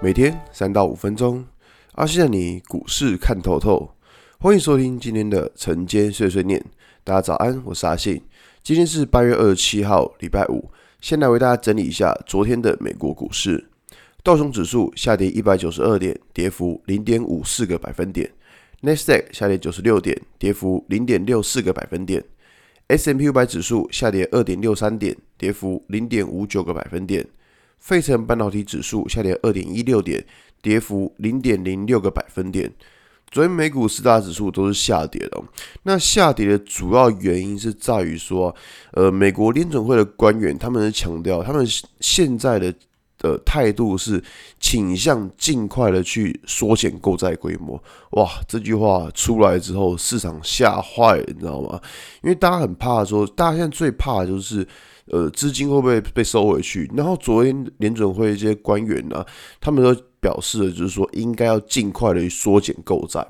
每天三到五分钟，阿信带你股市看透透。欢迎收听今天的晨间碎碎念。大家早安，我是阿信。今天是八月二十七号，礼拜五。先来为大家整理一下昨天的美国股市。道琼指数下跌一百九十二点，跌幅零点五四个百分点。纳斯达克下跌九十六点，跌幅零点六四个百分点。S&P 五百指数下跌二点六三点，跌幅零点五九个百分点。费城半导体指数下跌二点一六点，跌幅零点零六个百分点。昨天美股四大指数都是下跌的，那下跌的主要原因是在于说，呃，美国联准会的官员他们是强调，他们现在的。的态度是倾向尽快的去缩减购债规模。哇，这句话出来之后，市场吓坏，你知道吗？因为大家很怕说，大家现在最怕的就是，呃，资金会不会被收回去？然后昨天联准会一些官员呢、啊，他们说。表示的就是说，应该要尽快的缩减购债，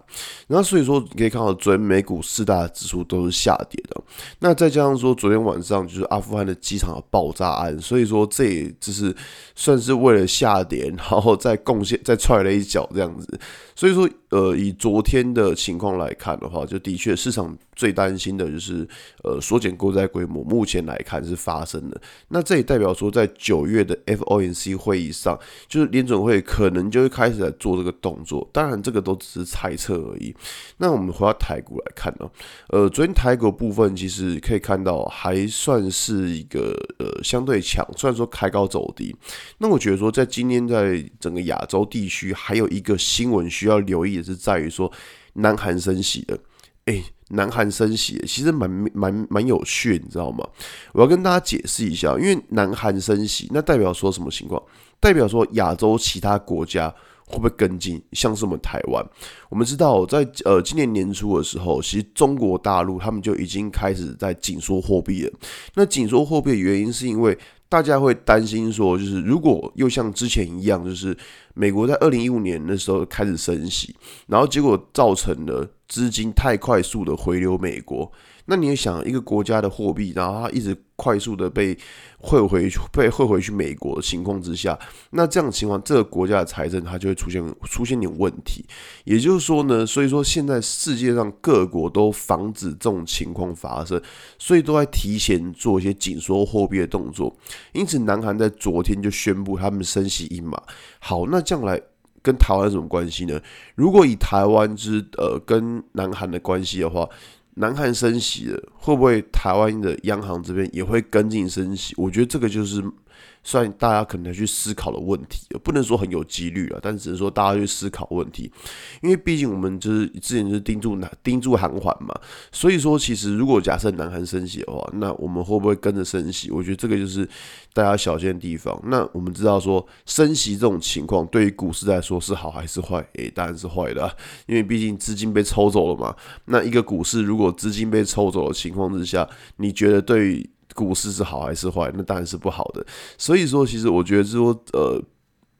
那所以说你可以看到，昨天美股四大指数都是下跌的。那再加上说，昨天晚上就是阿富汗的机场的爆炸案，所以说这也就是算是为了下跌，然后再贡献再踹了一脚这样子。所以说，呃，以昨天的情况来看的话，就的确市场最担心的就是呃缩减购债规模，目前来看是发生的。那这也代表说，在九月的 FOMC 会议上，就是联准会可能。就会开始来做这个动作，当然这个都只是猜测而已。那我们回到台股来看呢，呃，昨天台股部分其实可以看到还算是一个呃相对强，虽然说开高走低。那我觉得说在今天在整个亚洲地区，还有一个新闻需要留意的是在于说南韩升息的，诶，南韩升息其实蛮蛮蛮有趣，你知道吗？我要跟大家解释一下，因为南韩升息，那代表说什么情况？代表说亚洲其他国家会不会跟进？像是我们台湾，我们知道在呃今年年初的时候，其实中国大陆他们就已经开始在紧缩货币了。那紧缩货币的原因是因为大家会担心说，就是如果又像之前一样，就是美国在二零一五年的时候开始升息，然后结果造成了资金太快速的回流美国。那你也想一个国家的货币，然后它一直快速的被汇回去，被汇回去美国的情况之下，那这样的情况，这个国家的财政它就会出现出现点问题。也就是说呢，所以说现在世界上各国都防止这种情况发生，所以都在提前做一些紧缩货币的动作。因此，南韩在昨天就宣布他们升息一码。好，那将来跟台湾什么关系呢？如果以台湾之呃跟南韩的关系的话。南韩升息了，会不会台湾的央行这边也会跟进升息？我觉得这个就是。算大家可能去思考的问题，不能说很有几率啊，但只是说大家去思考问题，因为毕竟我们就是之前就是盯住南盯住韩环嘛，所以说其实如果假设南韩升息的话，那我们会不会跟着升息？我觉得这个就是大家小心的地方。那我们知道说升息这种情况对于股市来说是好还是坏？诶、当然是坏的，因为毕竟资金被抽走了嘛。那一个股市如果资金被抽走的情况之下，你觉得对于股市是好还是坏？那当然是不好的。所以说，其实我觉得说，呃，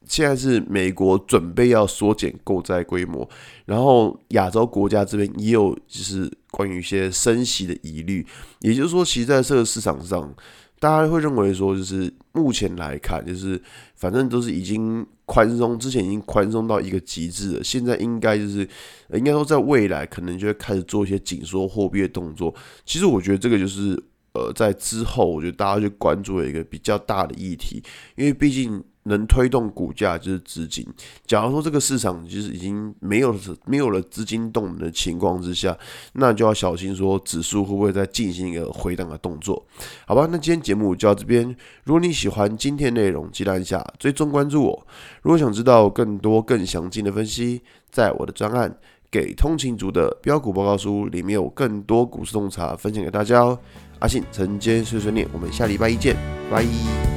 现在是美国准备要缩减购债规模，然后亚洲国家这边也有就是关于一些升息的疑虑。也就是说，其实在这个市场上，大家会认为说，就是目前来看，就是反正都是已经宽松，之前已经宽松到一个极致了。现在应该就是应该说，在未来可能就会开始做一些紧缩货币的动作。其实我觉得这个就是。呃，在之后，我觉得大家去关注了一个比较大的议题，因为毕竟能推动股价就是资金。假如说这个市场其实已经没有没有了资金动能的情况之下，那就要小心说指数会不会再进行一个回档的动作？好吧，那今天节目就到这边。如果你喜欢今天内容，记得按下追踪关注我。如果想知道更多更详尽的分析，在我的专案给通勤族的标股报告书里面有更多股市洞察分享给大家哦。阿信晨间碎碎念，我们下礼拜一见，拜。